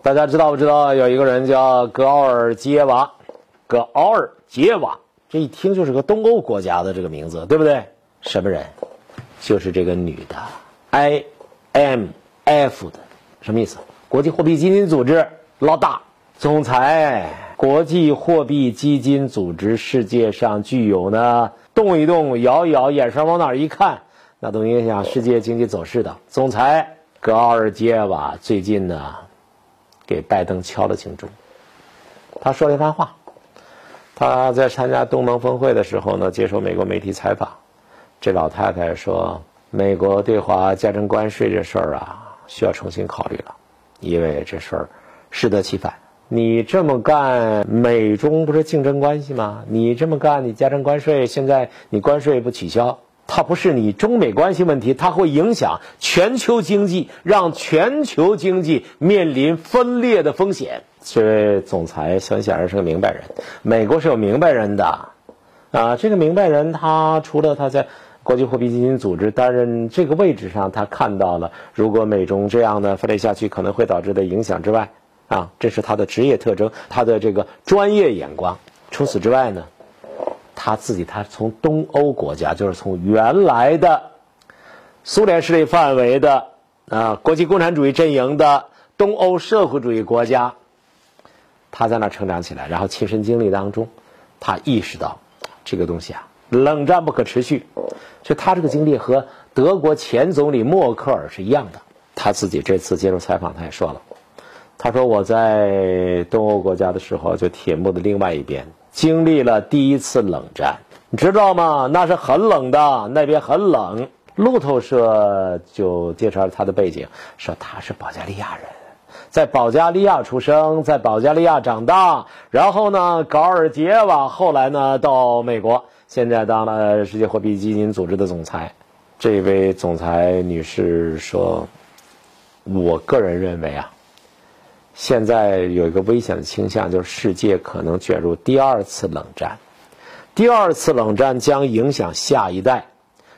大家知道不知道有一个人叫格奥尔基耶娃？格奥尔基耶娃，这一听就是个东欧国家的这个名字，对不对？什么人？就是这个女的，IMF 的，什么意思？国际货币基金组织老大、总裁。国际货币基金组织世界上具有呢，动一动、摇一摇，眼神往哪儿一看，那都影响世界经济走势的总裁格奥尔基耶娃最近呢，给拜登敲了警钟。他说了一番话，他在参加东盟峰会的时候呢，接受美国媒体采访，这老太太说，美国对华加征关税这事儿啊，需要重新考虑了，因为这事儿适得其反。你这么干，美中不是竞争关系吗？你这么干，你加征关税，现在你关税不取消，它不是你中美关系问题，它会影响全球经济，让全球经济面临分裂的风险。这位总裁很显然是个明白人，美国是有明白人的，啊，这个明白人他除了他在国际货币基金组织担任这个位置上，他看到了如果美中这样的分裂下去可能会导致的影响之外。啊，这是他的职业特征，他的这个专业眼光。除此之外呢，他自己他从东欧国家，就是从原来的苏联势力范围的啊国际共产主义阵营的东欧社会主义国家，他在那成长起来，然后亲身经历当中，他意识到这个东西啊，冷战不可持续。就他这个经历和德国前总理默克尔是一样的。他自己这次接受采访，他也说了。他说：“我在东欧国家的时候，就铁幕的另外一边，经历了第一次冷战，你知道吗？那是很冷的，那边很冷。”路透社就介绍了他的背景，说他是保加利亚人，在保加利亚出生，在保加利亚长大，然后呢，高尔杰瓦后来呢到美国，现在当了世界货币基金组织的总裁。这位总裁女士说：“我个人认为啊。”现在有一个危险的倾向，就是世界可能卷入第二次冷战。第二次冷战将影响下一代，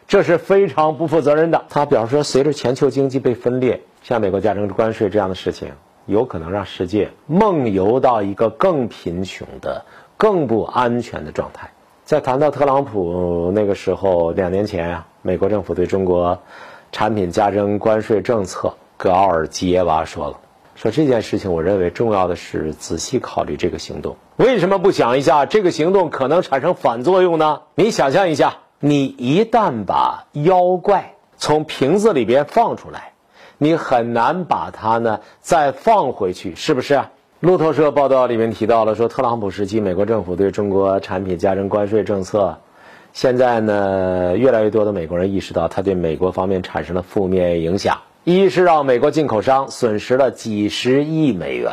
这是非常不负责任的。他表示说，随着全球经济被分裂，像美国加征关税这样的事情，有可能让世界梦游到一个更贫穷的、更不安全的状态。在谈到特朗普那个时候，两年前啊，美国政府对中国产品加征关税政策，格奥尔基耶娃说了。说这件事情，我认为重要的是仔细考虑这个行动。为什么不想一下，这个行动可能产生反作用呢？你想象一下，你一旦把妖怪从瓶子里边放出来，你很难把它呢再放回去，是不是？路透社报道里面提到了，说特朗普时期美国政府对中国产品加征关税政策，现在呢越来越多的美国人意识到，它对美国方面产生了负面影响。一是让美国进口商损失了几十亿美元，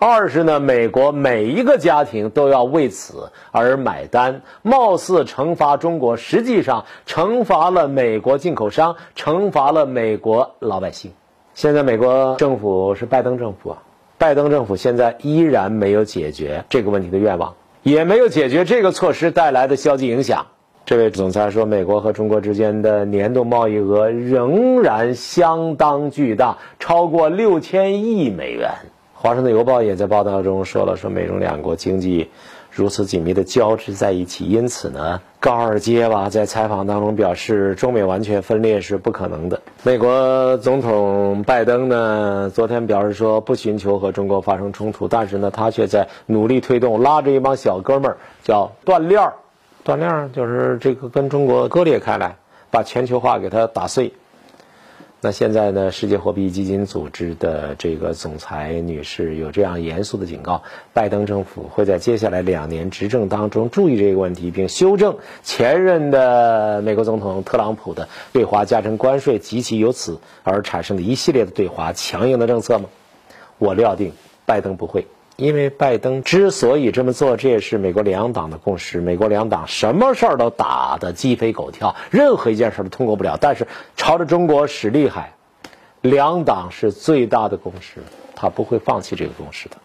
二是呢，美国每一个家庭都要为此而买单。貌似惩罚中国，实际上惩罚了美国进口商，惩罚了美国老百姓。现在美国政府是拜登政府啊，拜登政府现在依然没有解决这个问题的愿望，也没有解决这个措施带来的消极影响。这位总裁说，美国和中国之间的年度贸易额仍然相当巨大，超过六千亿美元。华盛顿邮报也在报道中说了，说美中两国经济如此紧密的交织在一起，因此呢，高尔基娃在采访当中表示，中美完全分裂是不可能的。美国总统拜登呢，昨天表示说，不寻求和中国发生冲突，但是呢，他却在努力推动，拉着一帮小哥们儿叫断链儿。断链就是这个跟中国割裂开来，把全球化给它打碎。那现在呢，世界货币基金组织的这个总裁女士有这样严肃的警告：拜登政府会在接下来两年执政当中注意这个问题，并修正前任的美国总统特朗普的对华加征关税及其由此而产生的一系列的对华强硬的政策吗？我料定拜登不会。因为拜登之所以这么做，这也是美国两党的共识。美国两党什么事儿都打得鸡飞狗跳，任何一件事都通过不了。但是朝着中国使厉害，两党是最大的共识，他不会放弃这个共识的。